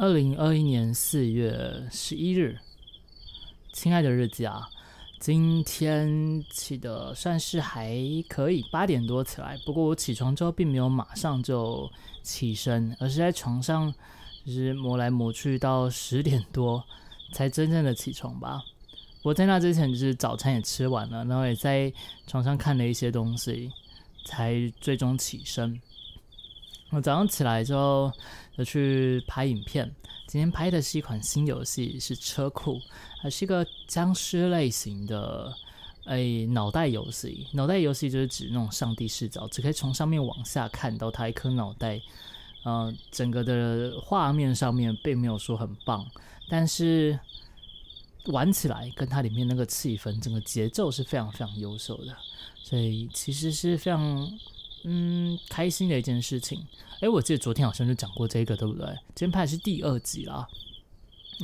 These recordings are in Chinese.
二零二一年四月十一日，亲爱的日记啊，今天起的算是还可以，八点多起来。不过我起床之后并没有马上就起身，而是在床上就是磨来磨去到十点多才真正的起床吧。我在那之前就是早餐也吃完了，然后也在床上看了一些东西，才最终起身。我早上起来之后就去拍影片。今天拍的是一款新游戏，是车库，还是一个僵尸类型的诶脑袋游戏。脑袋游戏就是指那种上帝视角，只可以从上面往下看到他一颗脑袋。嗯，整个的画面上面并没有说很棒，但是玩起来跟它里面那个气氛，整个节奏是非常非常优秀的，所以其实是非常。嗯，开心的一件事情。哎，我记得昨天好像就讲过这个，对不对？今天拍的是第二集啦。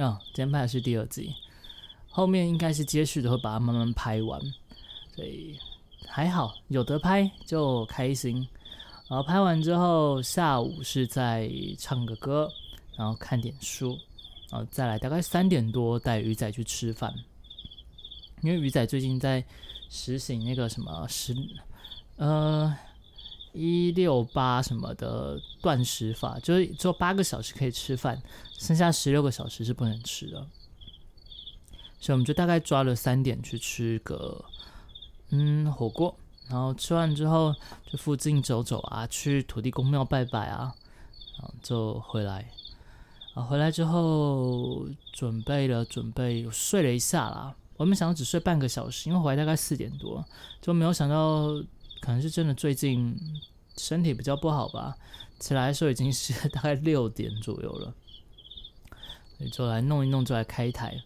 啊，今天拍的是第二集，后面应该是接续的，会把它慢慢拍完。所以还好有得拍就开心。然后拍完之后，下午是在唱个歌，然后看点书，然后再来大概三点多带鱼仔去吃饭。因为鱼仔最近在实行那个什么十呃。一六八什么的断食法，就是做八个小时可以吃饭，剩下十六个小时是不能吃的。所以我们就大概抓了三点去吃个嗯火锅，然后吃完之后就附近走走啊，去土地公庙拜拜啊，然后就回来。啊，回来之后准备了准备，睡了一下啦。我们想要只睡半个小时，因为回来大概四点多，就没有想到。可能是真的最近身体比较不好吧，起来的时候已经是大概六点左右了，所以就来弄一弄，就来开台。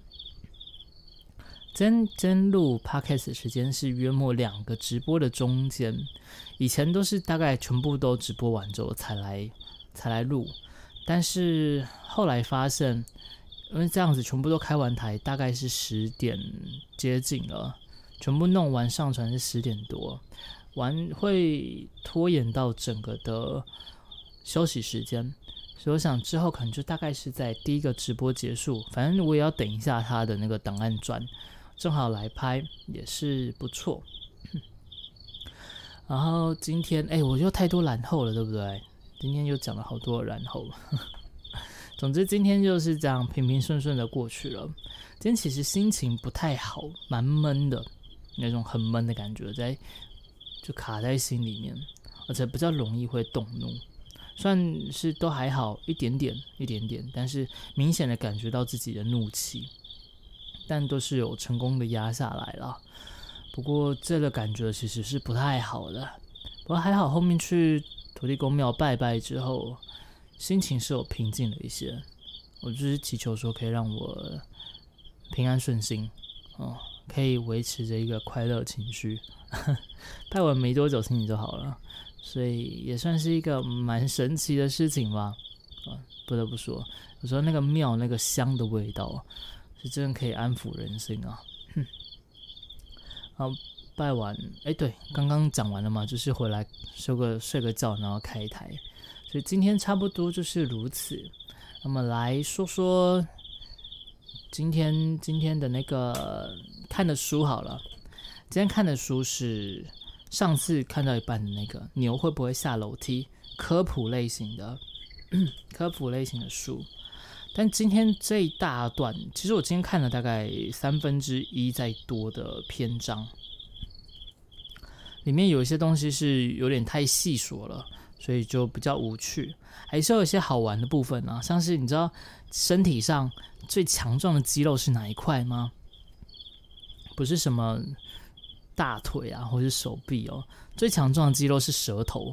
今天录 podcast 时间是约莫两个直播的中间，以前都是大概全部都直播完之后才来才来录，但是后来发现，因为这样子全部都开完台，大概是十点接近了，全部弄完上传是十点多。完会拖延到整个的休息时间，所以我想之后可能就大概是在第一个直播结束，反正我也要等一下他的那个档案转，正好来拍也是不错。然后今天哎，我又太多然后了，对不对？今天又讲了好多然后。总之今天就是这样平平顺顺的过去了。今天其实心情不太好，蛮闷的那种很闷的感觉在。就卡在心里面，而且比较容易会动怒，算是都还好一点点，一点点，但是明显的感觉到自己的怒气，但都是有成功的压下来了。不过这个感觉其实是不太好的，不过还好后面去土地公庙拜拜之后，心情是有平静了一些。我就是祈求说可以让我平安顺心，哦，可以维持着一个快乐情绪。拍完没多久，心情就好了，所以也算是一个蛮神奇的事情吧。啊，不得不说，有时候那个庙那个香的味道，是真的可以安抚人心啊。好，拜完，哎，对，刚刚讲完了嘛，就是回来休个睡个觉，然后开台。所以今天差不多就是如此。那么来说说今天今天的那个看的书好了。今天看的书是上次看到一半的那个牛会不会下楼梯？科普类型的 科普类型的书，但今天这一大段，其实我今天看了大概三分之一再多的篇章，里面有一些东西是有点太细说了，所以就比较无趣，还是有一些好玩的部分呢。像是你知道身体上最强壮的肌肉是哪一块吗？不是什么。大腿啊，或是手臂哦，最强壮的肌肉是舌头，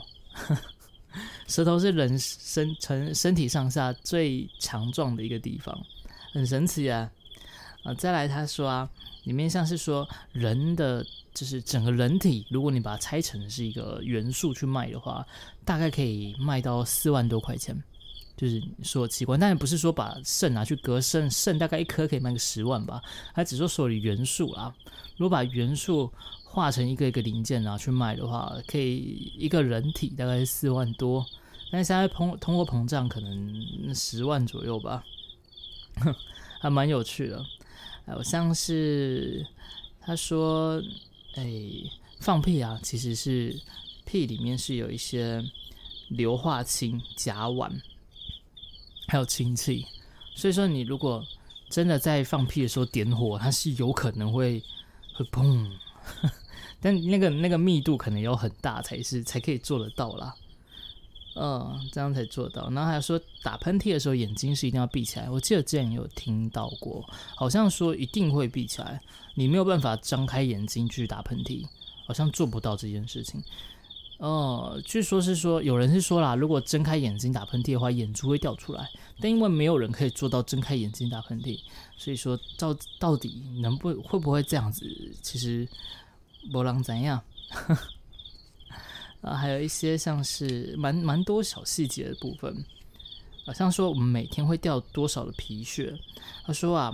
舌头是人身成身体上下最强壮的一个地方，很神奇啊！啊，再来他说啊，里面像是说人的就是整个人体，如果你把它拆成是一个元素去卖的话，大概可以卖到四万多块钱。就是说器官，但也不是说把肾拿去割肾，肾大概一颗可以卖个十万吧。他只说所有的元素啊，如果把元素化成一个一个零件拿去卖的话，可以一个人体大概是四万多，但是现在通通货膨胀可能十万左右吧，还蛮有趣的。还有像是他说，哎，放屁啊，其实是屁里面是有一些硫化氢、甲烷，还有氢气，所以说你如果真的在放屁的时候点火，它是有可能会会砰，但那个那个密度可能要很大才是才可以做得到啦。嗯，这样才做到。然后还说打喷嚏的时候眼睛是一定要闭起来。我记得之前有听到过，好像说一定会闭起来，你没有办法张开眼睛去打喷嚏，好像做不到这件事情。哦，据说是说有人是说啦，如果睁开眼睛打喷嚏的话，眼珠会掉出来。但因为没有人可以做到睁开眼睛打喷嚏，所以说到到底能不会不会这样子，其实不能怎样。啊，还有一些像是蛮蛮多小细节的部分，好像说我们每天会掉多少的皮屑？他说啊，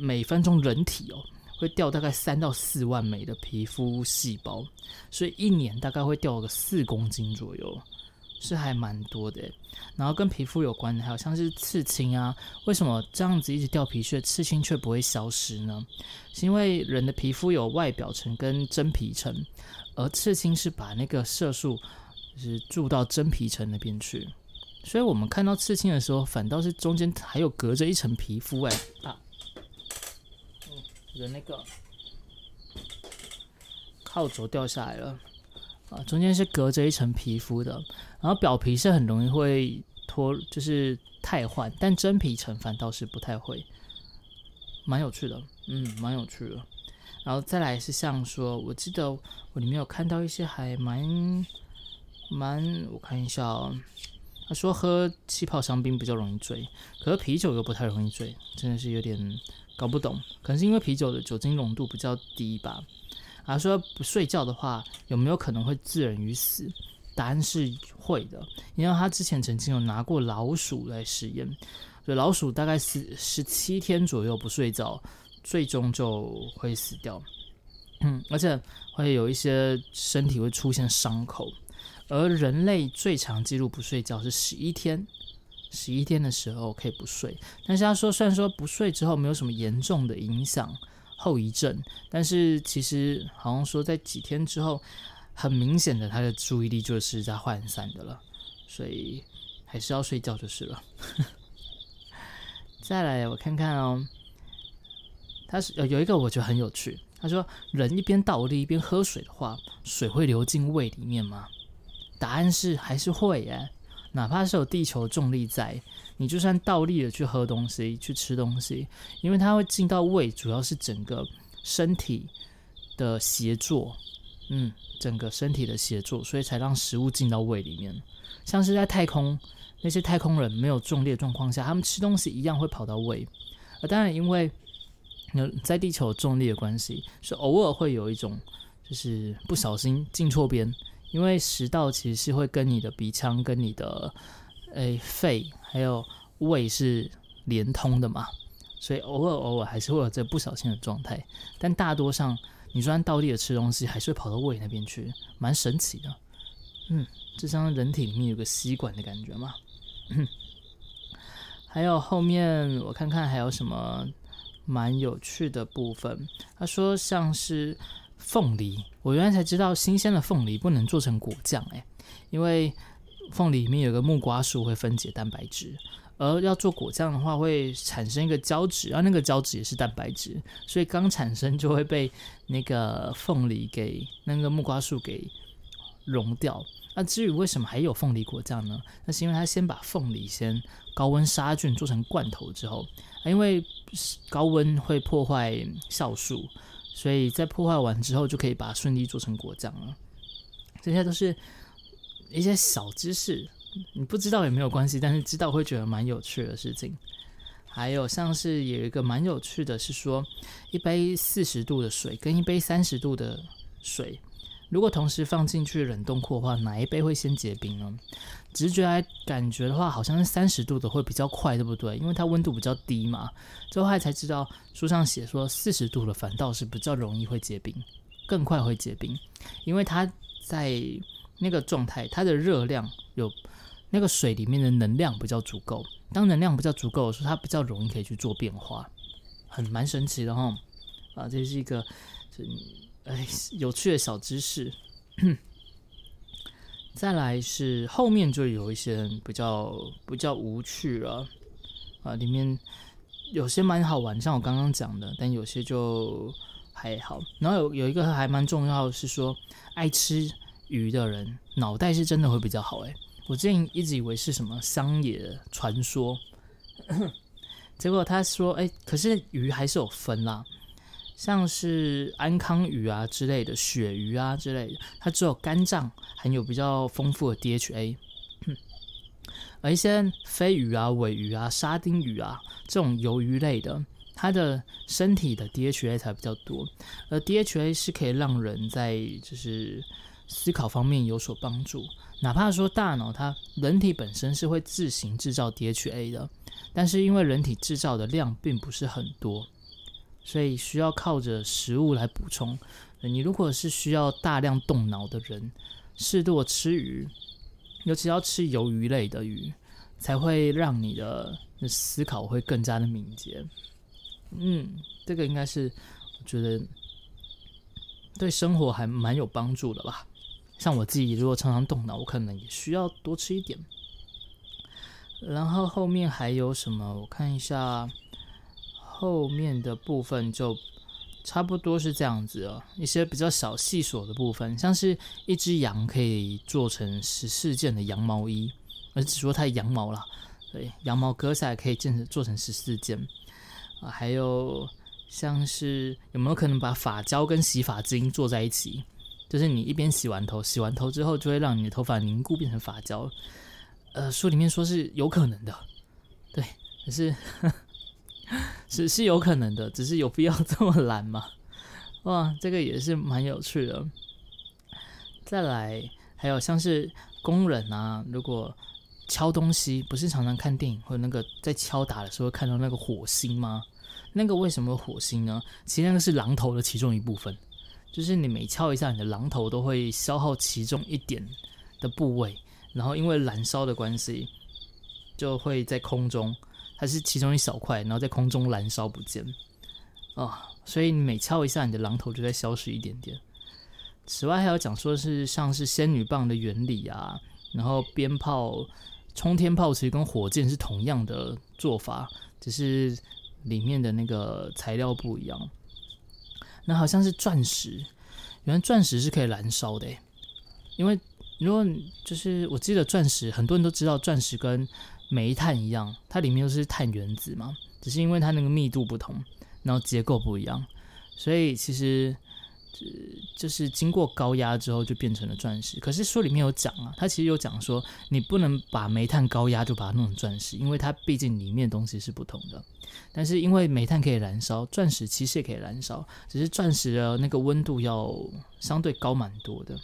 每分钟人体哦会掉大概三到四万枚的皮肤细胞，所以一年大概会掉个四公斤左右，是还蛮多的。然后跟皮肤有关的，还有像是刺青啊，为什么这样子一直掉皮屑，刺青却不会消失呢？是因为人的皮肤有外表层跟真皮层。而刺青是把那个色素是注到真皮层那边去，所以我们看到刺青的时候，反倒是中间还有隔着一层皮肤哎啊，嗯，的那个靠轴掉下来了啊，中间是隔着一层皮肤的，然后表皮是很容易会脱，就是太换，但真皮层反倒是不太会，蛮有趣的，嗯，蛮有趣的。然后再来是像说，我记得我里面有看到一些还蛮蛮，我看一下哦。他说喝气泡香槟比较容易醉，可是啤酒又不太容易醉，真的是有点搞不懂。可能是因为啤酒的酒精浓度比较低吧。他说不睡觉的话，有没有可能会致人于死？答案是会的，因为他之前曾经有拿过老鼠来实验，所以老鼠大概十十七天左右不睡觉。最终就会死掉，嗯，而且会有一些身体会出现伤口，而人类最长记录不睡觉是十一天，十一天的时候可以不睡。但是他说，虽然说不睡之后没有什么严重的影响后遗症，但是其实好像说在几天之后，很明显的他的注意力就是在涣散的了，所以还是要睡觉就是了。再来，我看看哦。他是有有一个我觉得很有趣，他说人一边倒立一边喝水的话，水会流进胃里面吗？答案是还是会耶，哪怕是有地球重力在，你就算倒立的去喝东西去吃东西，因为它会进到胃，主要是整个身体的协作，嗯，整个身体的协作，所以才让食物进到胃里面。像是在太空那些太空人没有重力的状况下，他们吃东西一样会跑到胃，而当然因为。那在地球重力的关系，是偶尔会有一种，就是不小心进错边，因为食道其实是会跟你的鼻腔、跟你的诶肺还有胃是连通的嘛，所以偶尔偶尔还是会有这不小心的状态。但大多上，你就算倒立的吃东西，还是会跑到胃那边去，蛮神奇的。嗯，就像人体里面有个吸管的感觉嘛。还有后面我看看还有什么。蛮有趣的部分，他说像是凤梨，我原来才知道新鲜的凤梨不能做成果酱，诶，因为凤梨里面有个木瓜树会分解蛋白质，而要做果酱的话会产生一个胶质，而那个胶质也是蛋白质，所以刚产生就会被那个凤梨给那个木瓜树给溶掉。那至于为什么还有凤梨果酱呢？那是因为它先把凤梨先高温杀菌做成罐头之后，因为高温会破坏酵素，所以在破坏完之后就可以把它顺利做成果酱了。这些都是一些小知识，你不知道也没有关系，但是知道会觉得蛮有趣的事情。还有像是有一个蛮有趣的是说，一杯四十度的水跟一杯三十度的水。如果同时放进去冷冻库的话，哪一杯会先结冰呢？直觉来感觉的话，好像是三十度的会比较快，对不对？因为它温度比较低嘛。最后还才知道书上写说，四十度的反倒是比较容易会结冰，更快会结冰，因为它在那个状态，它的热量有那个水里面的能量比较足够。当能量比较足够的时候，它比较容易可以去做变化，很蛮神奇的哈。啊，这是一个这哎有趣的小知识。再来是后面就有一些比较比较无趣了啊，里面有些蛮好玩，像我刚刚讲的，但有些就还好。然后有有一个还蛮重要的是说，爱吃鱼的人脑袋是真的会比较好诶。我之前一直以为是什么乡野传说，结果他说哎，可是鱼还是有分啦。像是安康鱼啊之类的鳕鱼啊之类的，它只有肝脏含有比较丰富的 DHA，而一些飞鱼啊、尾鱼啊、沙丁鱼啊这种鱿鱼类的，它的身体的 DHA 才比较多。而 DHA 是可以让人在就是思考方面有所帮助，哪怕说大脑它人体本身是会自行制造 DHA 的，但是因为人体制造的量并不是很多。所以需要靠着食物来补充。你如果是需要大量动脑的人，适度吃鱼，尤其要吃鱿鱼类的鱼，才会让你的思考会更加的敏捷。嗯，这个应该是我觉得对生活还蛮有帮助的吧。像我自己如果常常动脑，我可能也需要多吃一点。然后后面还有什么？我看一下。后面的部分就差不多是这样子哦，一些比较小细琐的部分，像是一只羊可以做成十四件的羊毛衣，而只说它羊毛啦，对，羊毛割下来可以建成做成十四件。还有像是有没有可能把发胶跟洗发精做在一起？就是你一边洗完头，洗完头之后就会让你的头发凝固变成发胶。呃，书里面说是有可能的，对，可是。是是有可能的，只是有必要这么懒吗？哇，这个也是蛮有趣的。再来，还有像是工人啊，如果敲东西，不是常常看电影或者那个在敲打的时候看到那个火星吗？那个为什么火星呢？其实那个是榔头的其中一部分，就是你每敲一下，你的榔头都会消耗其中一点的部位，然后因为燃烧的关系，就会在空中。它是其中一小块，然后在空中燃烧不见啊，所以你每敲一下，你的榔头就在消失一点点。此外，还有讲说是像是仙女棒的原理啊，然后鞭炮、冲天炮其实跟火箭是同样的做法，只是里面的那个材料不一样。那好像是钻石，原来钻石是可以燃烧的，因为如果就是我记得钻石，很多人都知道钻石跟煤炭一样，它里面都是碳原子嘛，只是因为它那个密度不同，然后结构不一样，所以其实就是经过高压之后就变成了钻石。可是书里面有讲啊，它其实有讲说，你不能把煤炭高压就把它弄成钻石，因为它毕竟里面东西是不同的。但是因为煤炭可以燃烧，钻石其实也可以燃烧，只是钻石的那个温度要相对高蛮多的。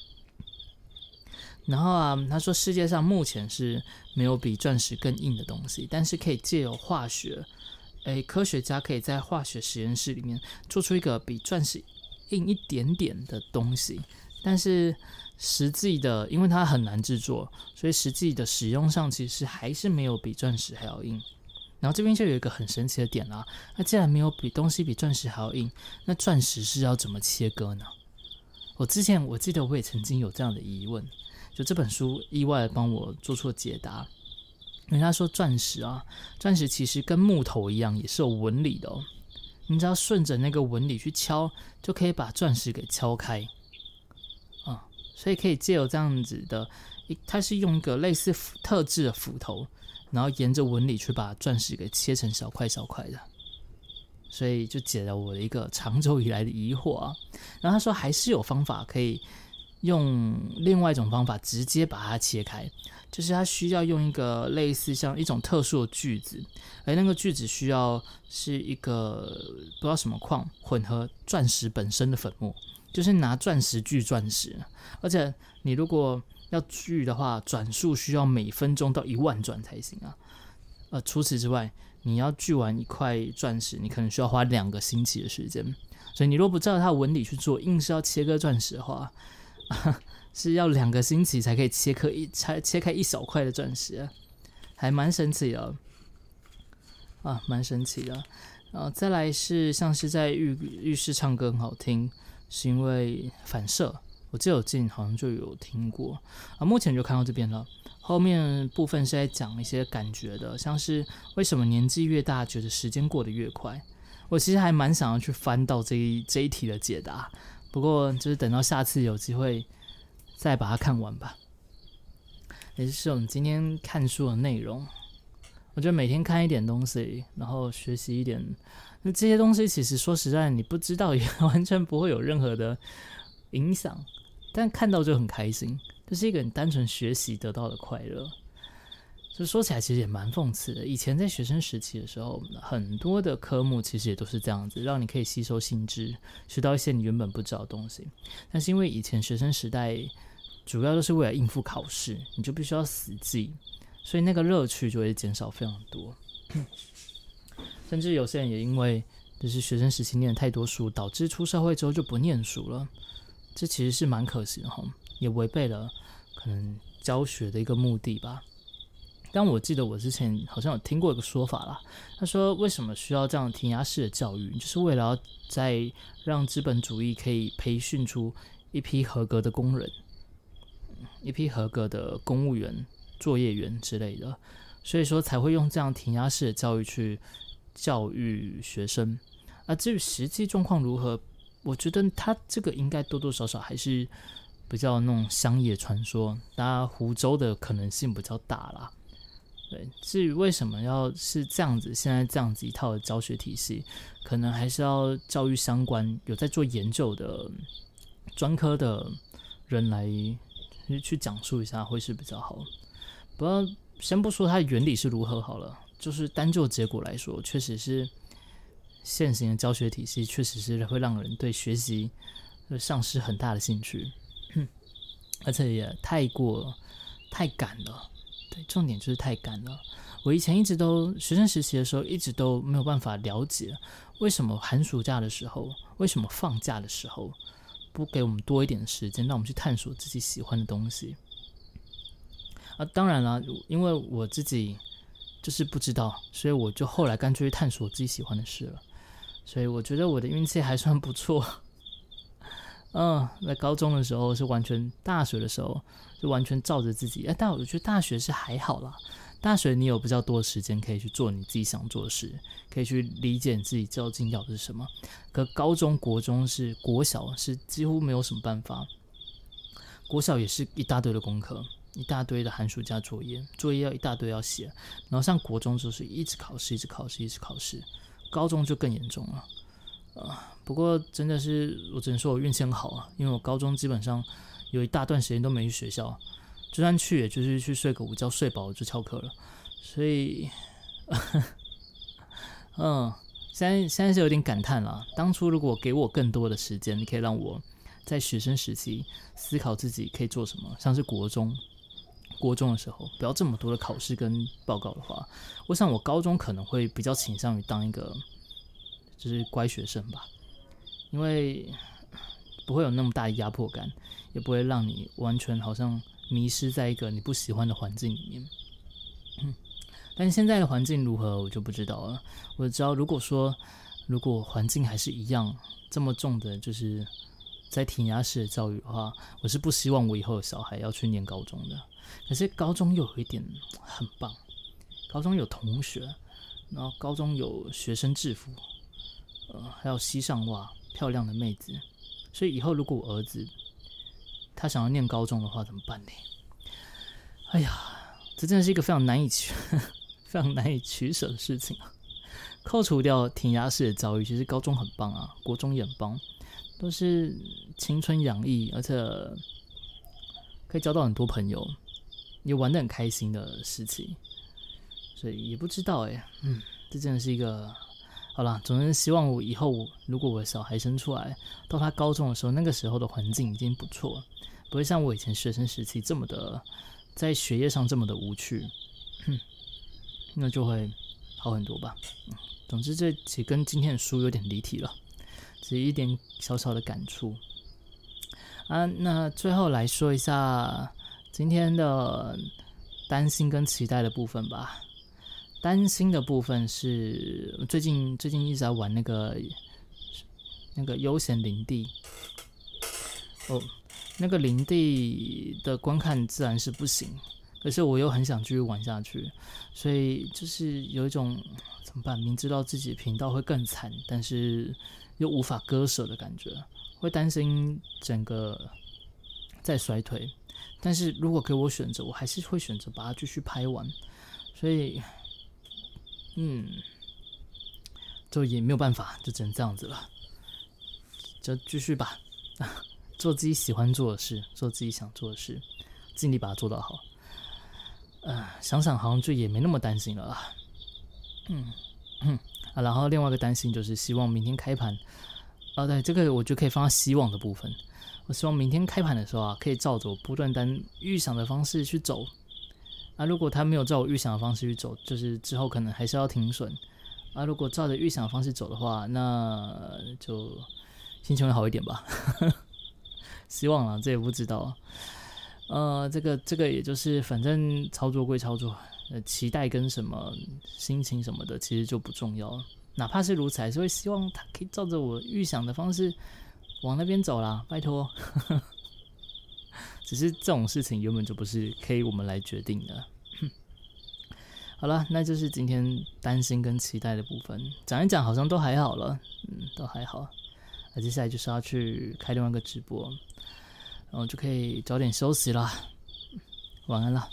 然后啊，他说世界上目前是没有比钻石更硬的东西，但是可以借由化学，诶，科学家可以在化学实验室里面做出一个比钻石硬一点点的东西，但是实际的，因为它很难制作，所以实际的使用上其实还是没有比钻石还要硬。然后这边就有一个很神奇的点啦，那既然没有比东西比钻石还要硬，那钻石是要怎么切割呢？我之前我记得我也曾经有这样的疑问。就这本书意外帮我做出了解答，人家说钻石啊，钻石其实跟木头一样，也是有纹理的哦。你只要顺着那个纹理去敲，就可以把钻石给敲开啊。所以可以借由这样子的，一它是用一个类似特制的斧头，然后沿着纹理去把钻石给切成小块小块的。所以就解了我的一个长久以来的疑惑啊。然后他说还是有方法可以。用另外一种方法直接把它切开，就是它需要用一个类似像一种特殊的锯子，而那个锯子需要是一个不知道什么矿混合钻石本身的粉末，就是拿钻石锯钻石，而且你如果要锯的话，转速需要每分钟到一万转才行啊。呃，除此之外，你要锯完一块钻石，你可能需要花两个星期的时间。所以你若不照它纹理去做，硬是要切割钻石的话，是要两个星期才可以切刻一拆切开一小块的钻石，还蛮神奇的啊，蛮神奇的。然后再来是像是在浴浴室唱歌很好听，是因为反射。我记得我近好像就有听过啊，目前就看到这边了。后面部分是在讲一些感觉的，像是为什么年纪越大，觉得时间过得越快。我其实还蛮想要去翻到这一这一题的解答，不过就是等到下次有机会再把它看完吧。也就是我们今天看书的内容，我觉得每天看一点东西，然后学习一点，那这些东西其实说实在，你不知道也 完全不会有任何的影响，但看到就很开心，就是一个很单纯学习得到的快乐。就说起来，其实也蛮讽刺的。以前在学生时期的时候，很多的科目其实也都是这样子，让你可以吸收新知，学到一些你原本不知道的东西。但是因为以前学生时代主要都是为了应付考试，你就必须要死记，所以那个乐趣就会减少非常多。甚至有些人也因为就是学生时期念太多书，导致出社会之后就不念书了。这其实是蛮可惜的哈，也违背了可能教学的一个目的吧。但我记得我之前好像有听过一个说法啦，他说为什么需要这样填鸭式的教育，就是为了要在让资本主义可以培训出一批合格的工人，一批合格的公务员、作业员之类的，所以说才会用这样填鸭式的教育去教育学生。而至于实际状况如何，我觉得他这个应该多多少少还是比较那种乡野传说，大家湖州的可能性比较大啦。对，至于为什么要是这样子，现在这样子一套的教学体系，可能还是要教育相关有在做研究的专科的人来去讲述一下，会是比较好。不要先不说它的原理是如何好了，就是单就结果来说，确实是现行的教学体系确实是会让人对学习丧失很大的兴趣，而且也太过太赶了。对，重点就是太干了。我以前一直都学生实习的时候，一直都没有办法了解为什么寒暑假的时候，为什么放假的时候不给我们多一点时间，让我们去探索自己喜欢的东西。啊，当然了，因为我自己就是不知道，所以我就后来干脆去探索自己喜欢的事了。所以我觉得我的运气还算不错。嗯，在高中的时候是完全，大学的时候就完全照着自己。哎，但我觉得大学是还好啦，大学你有比较多的时间可以去做你自己想做的事，可以去理解你自己究竟要的是什么。可高中国中是国小是几乎没有什么办法，国小也是一大堆的功课，一大堆的寒暑假作业，作业要一大堆要写。然后上国中就是一直考试，一直考试，一直考试。高中就更严重了。啊，不过真的是，我只能说我运气很好啊，因为我高中基本上有一大段时间都没去学校，就算去，也就是去睡个午觉，睡饱就翘课了。所以，嗯，现在现在是有点感叹了。当初如果给我更多的时间，你可以让我在学生时期思考自己可以做什么，像是国中、国中的时候，不要这么多的考试跟报告的话，我想我高中可能会比较倾向于当一个。就是乖学生吧，因为不会有那么大的压迫感，也不会让你完全好像迷失在一个你不喜欢的环境里面。但现在的环境如何，我就不知道了。我知道，如果说如果环境还是一样这么重的，就是在填鸭式的教育的话，我是不希望我以后的小孩要去念高中的。可是高中又有一点很棒，高中有同学，然后高中有学生制服。呃，还有西上袜，漂亮的妹子，所以以后如果我儿子他想要念高中的话，怎么办呢？哎呀，这真的是一个非常难以取、非常难以取舍的事情啊！扣除掉填鸭式的教育，其实高中很棒啊，国中也很棒，都是青春洋溢，而且可以交到很多朋友，也玩的很开心的事情，所以也不知道哎，嗯，这真的是一个。好了，总之希望我以后如果我小孩生出来，到他高中的时候，那个时候的环境已经不错，不会像我以前学生时期这么的，在学业上这么的无趣，哼那就会好很多吧。总之，这其实跟今天的书有点离题了，只是一点小小的感触。啊，那最后来说一下今天的担心跟期待的部分吧。担心的部分是最近最近一直在玩那个那个悠闲林地，哦，那个林地的观看自然是不行，可是我又很想继续玩下去，所以就是有一种怎么办？明知道自己频道会更惨，但是又无法割舍的感觉，会担心整个在衰退。但是如果给我选择，我还是会选择把它继续拍完，所以。嗯，就也没有办法，就只能这样子了，就继续吧，做自己喜欢做的事，做自己想做的事，尽力把它做到好。呃，想想好像就也没那么担心了。嗯嗯啊，然后另外一个担心就是希望明天开盘，啊，对，这个我就可以放到希望的部分。我希望明天开盘的时候啊，可以照着我不断单预想的方式去走。啊，如果他没有照我预想的方式去走，就是之后可能还是要停损。啊，如果照着预想的方式走的话，那就心情会好一点吧。希望啊，这也不知道。呃，这个这个也就是反正操作归操作，呃，期待跟什么心情什么的其实就不重要。哪怕是如此，还是会希望他可以照着我预想的方式往那边走啦，拜托。只是这种事情原本就不是可以我们来决定的。好了，那就是今天担心跟期待的部分，讲一讲好像都还好了，嗯，都还好。那接下来就是要去开另外一个直播，然后就可以早点休息了。晚安了。